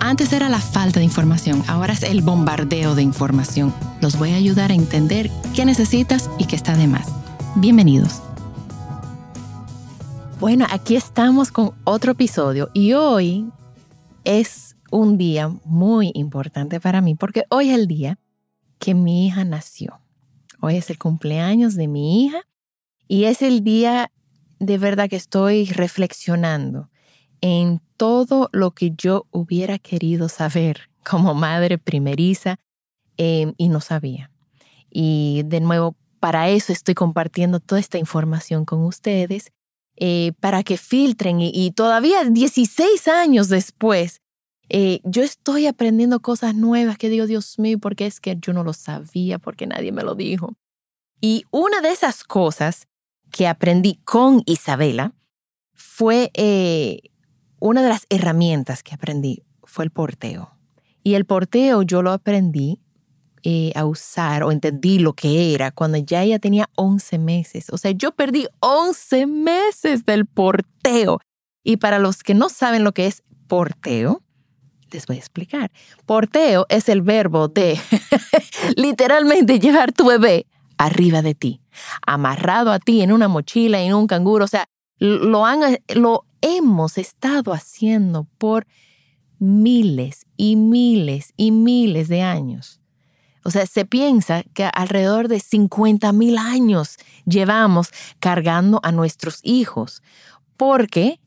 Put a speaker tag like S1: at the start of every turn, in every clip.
S1: Antes era la falta de información, ahora es el bombardeo de información. Los voy a ayudar a entender qué necesitas y qué está de más. Bienvenidos. Bueno, aquí estamos con otro episodio y hoy es un día muy importante para mí porque hoy es el día que mi hija nació. Hoy es el cumpleaños de mi hija y es el día de verdad que estoy reflexionando en todo lo que yo hubiera querido saber como madre primeriza em, y no sabía. Y de nuevo, para eso estoy compartiendo toda esta información con ustedes, eh, para que filtren y, todavía 16 años después, eh, yo estoy aprendiendo cosas nuevas que digo, Dios mío, porque es que yo no lo sabía, porque nadie me lo dijo. Y una de esas cosas que aprendí con Isabela fue eh, una de las herramientas que aprendí fue el porteo. Y el porteo yo lo aprendí eh, a usar o entendí lo que era cuando ya ella tenía 11 meses. O sea, yo perdí 11 meses del porteo. Y para los que no saben lo que es porteo, les voy a explicar. Porteo es el verbo de literalmente llevar tu bebé arriba de ti, amarrado a ti en una mochila, en un canguro. O sea, lo, han, lo hemos estado haciendo por miles y miles y miles de años. O sea, se piensa que alrededor de 50 mil años llevamos cargando a nuestros hijos, porque,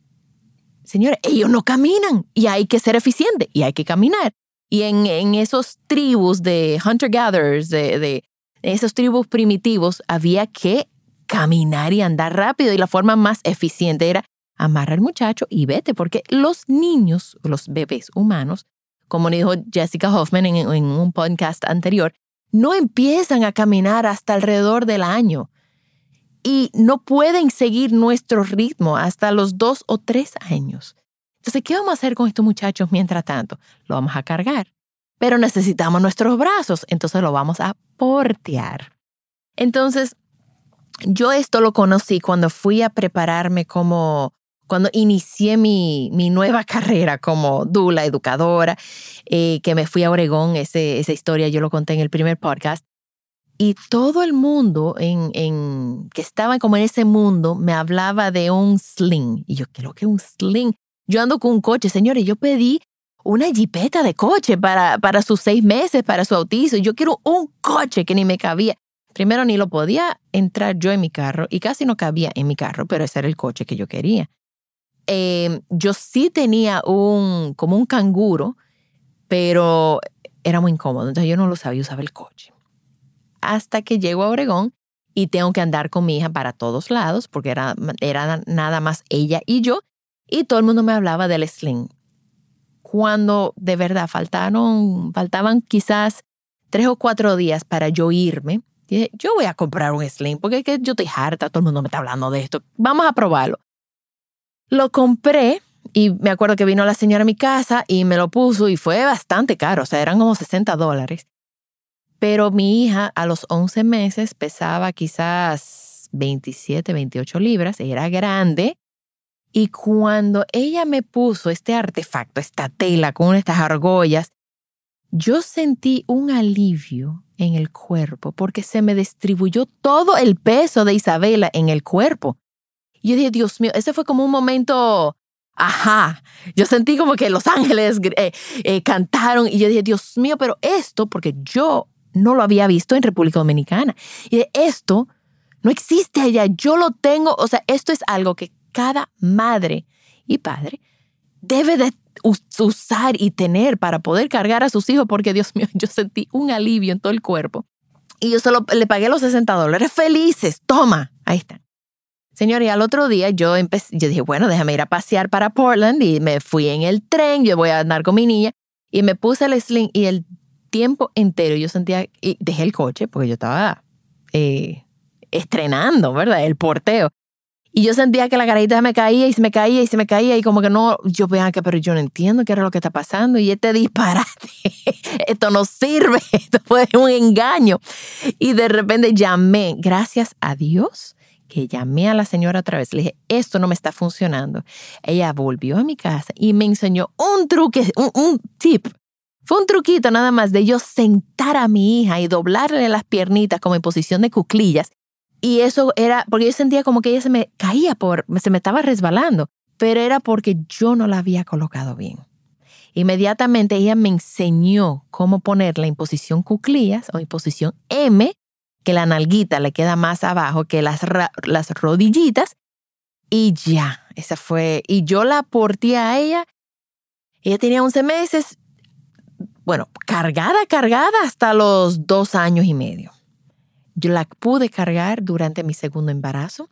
S1: señores, ellos no caminan y hay que ser eficiente y hay que caminar. Y en, en esos tribus de hunter-gatherers, de, de esos tribus primitivos, había que caminar y andar rápido y la forma más eficiente era amarra al muchacho y vete, porque los niños, los bebés humanos, como dijo Jessica Hoffman en, en un podcast anterior, no empiezan a caminar hasta alrededor del año y no pueden seguir nuestro ritmo hasta los dos o tres años. Entonces, ¿qué vamos a hacer con estos muchachos mientras tanto? Lo vamos a cargar, pero necesitamos nuestros brazos, entonces lo vamos a portear. Entonces, yo esto lo conocí cuando fui a prepararme como cuando inicié mi, mi nueva carrera como dula, educadora, eh, que me fui a Oregón, ese, esa historia yo lo conté en el primer podcast, y todo el mundo en, en, que estaba como en ese mundo me hablaba de un sling. Y yo, ¿qué lo que un sling? Yo ando con un coche, señores, yo pedí una jipeta de coche para, para sus seis meses, para su autizo. Yo quiero un coche que ni me cabía. Primero ni lo podía entrar yo en mi carro y casi no cabía en mi carro, pero ese era el coche que yo quería. Em, yo sí tenía un, como un canguro, pero era muy incómodo, entonces yo no lo sabía, usaba el coche. Hasta que llego a Obregón y tengo que andar con mi hija para todos lados, porque era, era nada más ella y yo, y todo el mundo me hablaba del sling. Cuando de verdad faltaron, faltaban quizás tres o cuatro días para yo irme, dije, yo voy a comprar un sling, porque que yo estoy harta, todo el mundo me está hablando de esto, vamos a probarlo. Lo compré y me acuerdo que vino la señora a mi casa y me lo puso y fue bastante caro, o sea, eran como 60 dólares. Pero mi hija a los 11 meses pesaba quizás 27, 28 libras, era grande. Y cuando ella me puso este artefacto, esta tela con estas argollas, yo sentí un alivio en el cuerpo porque se me distribuyó todo el peso de Isabela en el cuerpo. Yo dije, Dios mío, ese fue como un momento, ajá. Yo sentí como que los ángeles eh, eh, cantaron y yo dije, Dios mío, pero esto, porque yo no lo había visto en República Dominicana. Y esto No existe allá, yo lo tengo. O sea, esto es algo que cada madre y padre debe de usar y tener para poder cargar a sus hijos, porque Dios mío, yo sentí un alivio en todo el cuerpo. Y yo solo le pagué los 60 dólares felices. Toma, ahí están. Señor, y al otro día yo empecé, yo dije, bueno, déjame ir a pasear para Portland y me fui en el tren, yo voy a andar con mi niña y me puse el sling y el tiempo entero yo sentía, y dejé el coche porque yo estaba eh, estrenando, ¿verdad? El porteo. Y yo sentía que la carita me caía y se me caía y se me caía y como que no, yo veía que, pero yo no entiendo qué era lo que está pasando y este disparate, esto no sirve, esto fue un engaño. Y de repente llamé, gracias a Dios, que llamé a la señora otra vez, le dije, esto no me está funcionando. Ella volvió a mi casa y me enseñó un truque, un, tip. Fue un truquito nada más de yo sentar a mi hija y doblarle las piernitas como en posición de cuclillas y eso era porque yo sentía como que ella se me caía por, se me estaba resbalando, pero era porque yo no la había colocado bien. Inmediatamente ella me enseñó cómo ponerla en posición cuclillas o en posición M, que la nalguita le queda más abajo que las, las rodillitas. Y ya, esa fue. Y yo la aporté a ella. Ella tenía 11 meses, bueno, cargada, cargada hasta los dos años y medio. Yo la pude cargar durante mi segundo embarazo.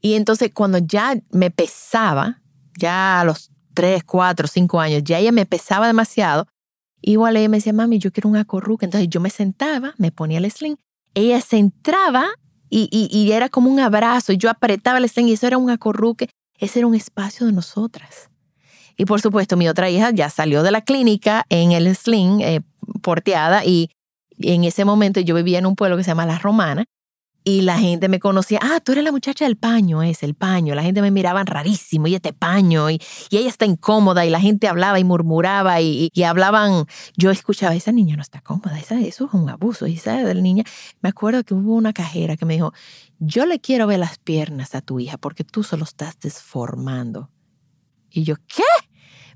S1: Y entonces cuando ya me pesaba, ya a los 3, 4, 5 años, ya ella me pesaba demasiado, igual ella me decía, mami, yo quiero un acorruque. Entonces yo me sentaba, me ponía el sling, ella se entraba y, y, era como un abrazo, y yo apretaba el sling y eso era un acorruque, ese era un espacio de nosotras. Y por supuesto, mi otra hija ya salió de la clínica en el sling eh, porteada y en ese momento yo vivía en un pueblo que se llama La Romana y la gente me conocía, ah, tú eres la muchacha del paño, es el paño. La gente me miraba rarísimo, y este paño, y, ella está incómoda, y la gente hablaba y murmuraba, y, hablaban. Yo escuchaba, esa niña no está cómoda, esa, eso es un abuso. Y esa de la niña, me acuerdo que hubo una cajera que me dijo, yo le quiero ver las piernas a tu hija porque tú solo estás desformando. Y yo, ¿qué?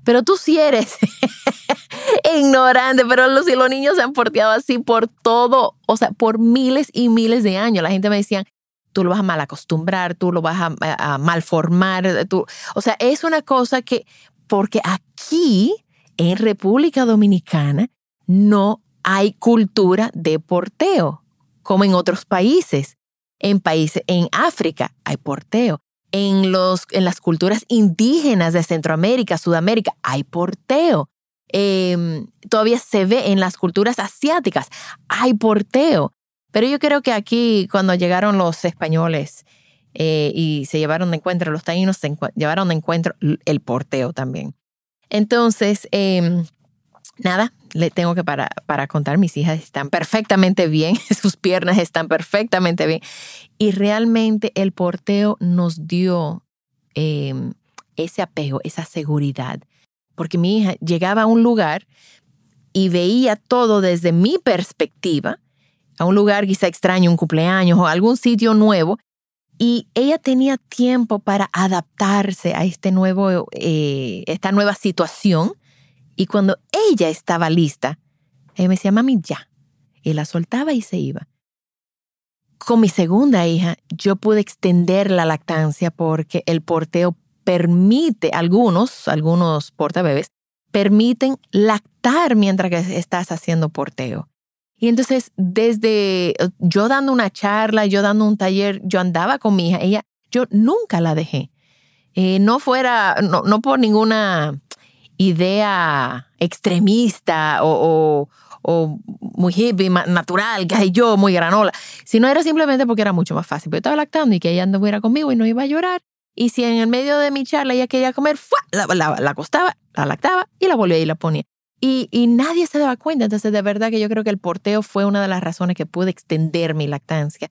S1: Pero tú sí eres ignorante, pero los, los niños se han porteado así por todo, o sea, por miles y miles de años. La gente me decía, tú lo vas a mal acostumbrar, tú lo vas a, malformar, tú, o sea, es una cosa que, porque aquí en República Dominicana no hay cultura de porteo, como en otros países. En países, en África hay porteo en, los, en las culturas indígenas de Centroamérica, Sudamérica, hay porteo. Em, todavía se ve en las culturas asiáticas, hay porteo. Pero yo creo que aquí, cuando llegaron los españoles eh, y se llevaron de encuentro, los taínos se llevaron de encuentro el porteo también. Entonces, em, nada, le tengo que para, para contar, mis hijas están perfectamente bien, sus piernas están perfectamente bien. Y realmente el porteo nos dio em, ese apego, esa seguridad. Porque mi hija llegaba a un lugar y veía todo desde mi perspectiva, a un lugar quizá extraño, un cumpleaños o algún sitio nuevo, y ella tenía tiempo para adaptarse a este nuevo, eh, esta nueva situación y cuando ella estaba lista, ella me decía, mami, ya. Y la soltaba y se iba. Con mi segunda hija, yo pude extender la lactancia porque el porteo permite, algunos, algunos portabebés, permiten lactar mientras que estás haciendo porteo. Y entonces, desde yo dando una charla, yo dando un taller, yo andaba con mi hija, ella, yo nunca la dejé. Eh, no fuera, no, no por ninguna idea extremista o, muy hippie, natural, que yo, muy granola, sino era simplemente porque era mucho más fácil. Yo estaba lactando y que ella anduviera conmigo y no iba a llorar. Y si en el medio de mi charla ella quería comer, La, la, acostaba, la lactaba y la volvía y la ponía. Y, y, nadie se daba cuenta. Entonces, de verdad que yo creo que el porteo fue una de las razones que pude extender mi lactancia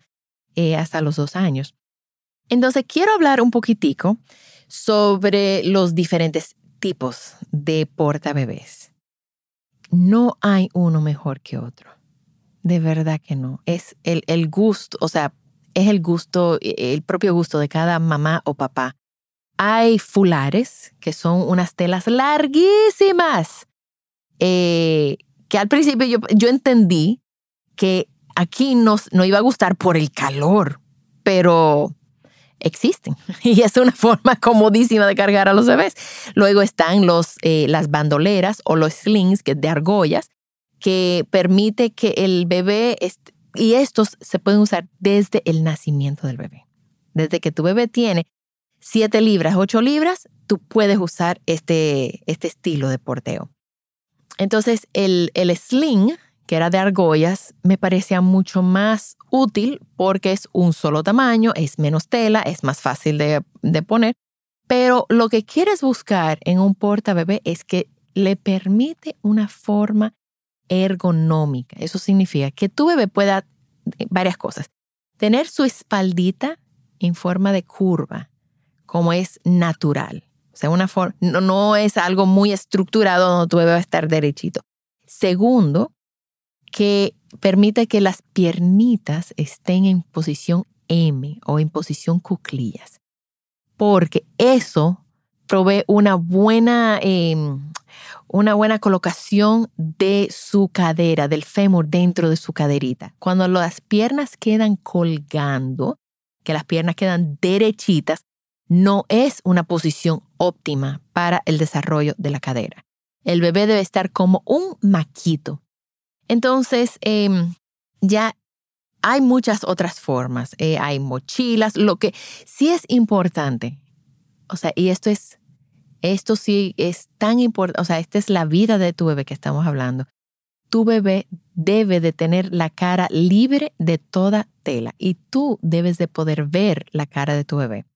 S1: eh, hasta los dos años. Entonces, quiero hablar un poquitico sobre los diferentes tipos de portabebés. No hay uno mejor que otro. De verdad que no. Es el, el gusto, o sea, es el gusto, el propio gusto de cada mamá o papá. Hay fulares, que son unas telas larguísimas, eh, que al principio yo, yo entendí que aquí nos, no iba a gustar por el calor, pero existen y es una forma comodísima de cargar a los bebés. Luego están los, eh, las bandoleras o los slings que, de argollas que permite que el bebé, y estos se pueden usar desde el nacimiento del bebé. Desde que tu bebé tiene 7 libras, 8 libras, tú puedes usar este, este estilo de porteo. Entonces el, el sling que era de argollas, me parecía mucho más útil porque es un solo tamaño, es menos tela, es más fácil de, poner. Pero lo que quieres buscar en un porta bebé es que le permite una forma ergonómica. Eso significa que tu bebé pueda eh, varias cosas. Tener su espaldita en forma de curva, como es natural. O sea, una forma, no, no es algo muy estructurado donde tu bebé va a estar derechito. Segundo, que permite que las piernitas estén en posición M o en posición cuclillas, porque eso provee una buena, em, una buena colocación de su cadera, del fémur dentro de su caderita. Cuando las piernas quedan colgando, que las piernas quedan derechitas, no es una posición óptima para el desarrollo de la cadera. El bebé debe estar como un maquito, entonces, em, ya hay muchas otras formas. Eh, hay mochilas, lo que sí es importante. O sea, y esto es, esto sí es tan importante. O sea, esta es la vida de tu bebé que estamos hablando. Tu bebé debe de tener la cara libre de toda tela y tú debes de poder ver la cara de tu bebé.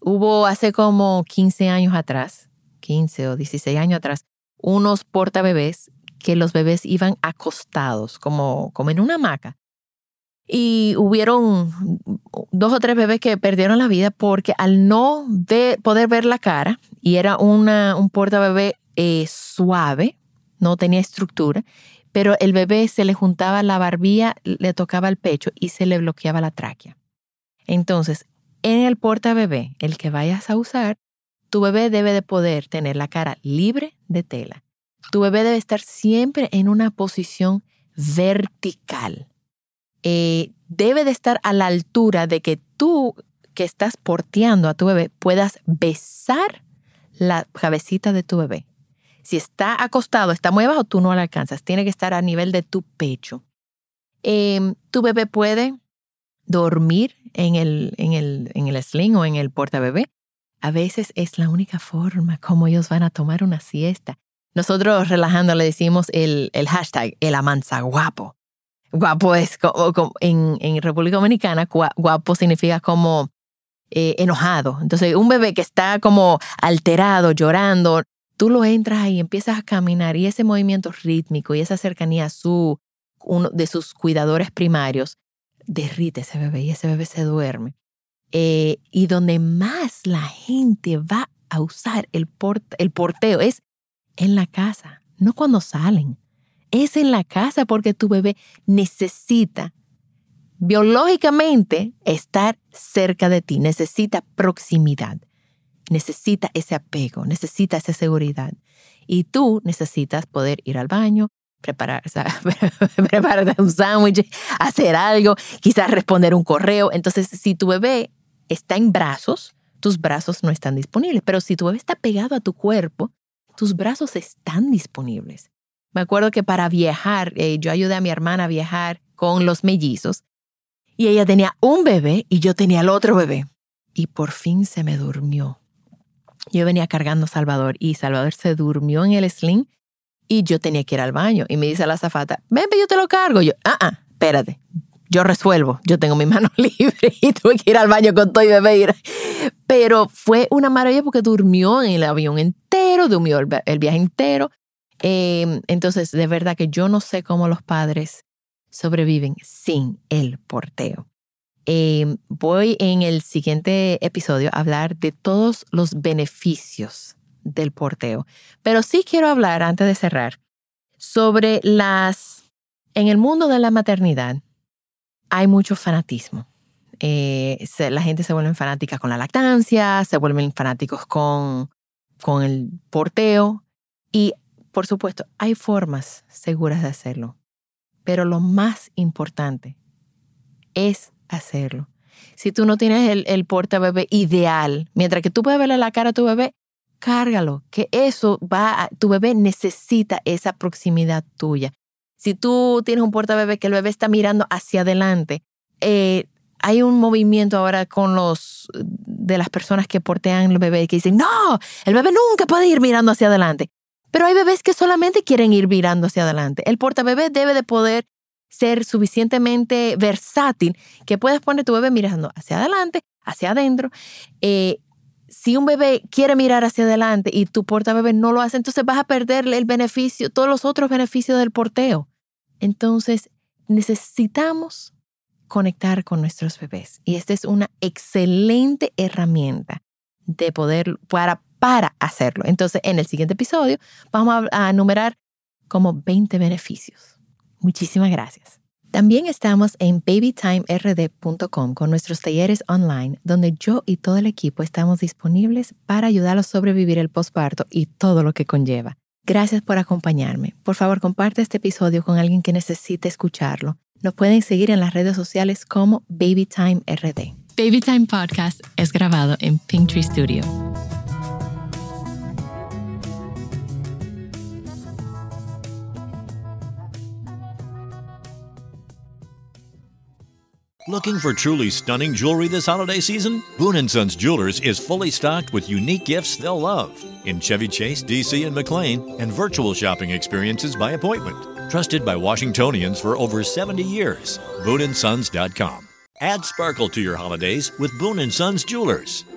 S1: Hubo hace como 15 años atrás, 15 o 16 años atrás, unos portabebés que los bebés iban acostados, como, como en una hamaca. Y hubieron dos o tres bebés que perdieron la vida porque al no poder ver la cara, y era una, un porta bebé eh, suave, no tenía estructura, pero el bebé se le juntaba la barbilla, le tocaba el pecho y se le bloqueaba la tráquea. Entonces, en el porta bebé, el que vayas a usar, tu bebé debe de poder tener la cara libre de tela tu bebé debe estar siempre en una posición vertical. Eh, debe de estar a la altura de que tú que estás porteando a tu bebé puedas besar la cabecita de tu bebé. Si está acostado, está muy abajo, tú no la alcanzas. Tiene que estar a nivel de tu pecho. Em, tu bebé puede dormir en el, en, el, en el sling o en el portabebé. A veces es la única forma como ellos van a tomar una siesta. Nosotros relajando le decimos el, el hashtag, el amansa guapo. Guapo es como, en, República Dominicana, guapo significa como eh, enojado. Entonces, un bebé que está como alterado, llorando, tú lo entras ahí, empiezas a caminar y ese movimiento rítmico y esa cercanía a su, uno de sus cuidadores primarios, derrite ese bebé y ese bebé se duerme. Eh, y donde más la gente va a usar el, el porteo es en la casa, no cuando salen. Es en la casa porque tu bebé necesita biológicamente estar cerca de ti, necesita proximidad, necesita ese apego, necesita esa seguridad. Y tú necesitas poder ir al baño, preparar, prepararte un sándwich, hacer algo, quizás responder un correo. Entonces, si tu bebé está en brazos, tus brazos no están disponibles. Pero si tu bebé está pegado a tu cuerpo, tus brazos están disponibles. Me acuerdo que para viajar, eh, yo ayudé a mi hermana a viajar con los mellizos y ella tenía un bebé y yo tenía el otro bebé. Y por fin se me durmió. Yo venía cargando a Salvador y Salvador se durmió en el sling y yo tenía que ir al baño. Y me dice la zafata, ven, yo te lo cargo. Yo, ah, ah, espérate, yo resuelvo, yo tengo mi mano libre y tuve que ir al baño con todo y bebé. Pero fue una maravilla porque durmió en el avión entero, durmió el, viaje entero. Em, entonces, de verdad que yo no sé cómo los padres sobreviven sin el porteo. Em, voy en el siguiente episodio a hablar de todos los beneficios del porteo, pero sí quiero hablar antes de cerrar sobre las, en el mundo de la maternidad, hay mucho fanatismo. Eh, la gente se vuelve fanática con la lactancia, se vuelven fanáticos con, con el porteo y, por supuesto, hay formas seguras de hacerlo. Pero lo más importante es hacerlo. si tú no tienes el, el porta bebé ideal, mientras que tú puedes verle la cara a tu bebé, cárgalo, que eso va, tu bebé necesita esa proximidad tuya. Si tú tienes un porta bebé que el bebé está mirando hacia adelante, eh, hay un movimiento ahora con los de las personas que portean el bebé que dicen, no, el bebé nunca puede ir mirando hacia adelante. Pero hay bebés que solamente quieren ir mirando hacia adelante. El portabebé debe de poder ser suficientemente versátil que puedas poner tu bebé mirando hacia adelante, hacia adentro. Eh, si un bebé quiere mirar hacia adelante y tu portabebé no lo hace, entonces vas a perder el beneficio, todos los otros beneficios del porteo. Entonces, necesitamos conectar con nuestros bebés. Y esta es una excelente herramienta de poder, para, para hacerlo. Entonces, en el siguiente episodio vamos a, a enumerar como 20 beneficios. Muchísimas gracias. También estamos en babytimerd.com con nuestros talleres online, donde yo y todo el equipo estamos disponibles para ayudarlos a sobrevivir el posparto y todo lo que conlleva. Gracias por acompañarme. Por favor, comparte este episodio con alguien que necesite escucharlo. Nos pueden seguir en las redes sociales como BabyTimeRD. Babytime Podcast es grabado en Pinktree Studio.
S2: Looking for truly stunning jewelry this holiday season? Boone & Sons Jewelers is fully stocked with unique gifts they'll love in Chevy Chase, DC, and McLean, and virtual shopping experiences by appointment. Trusted by Washingtonians for over 70 years. BooneAndSons.com. Add sparkle to your holidays with Boone & Sons Jewelers.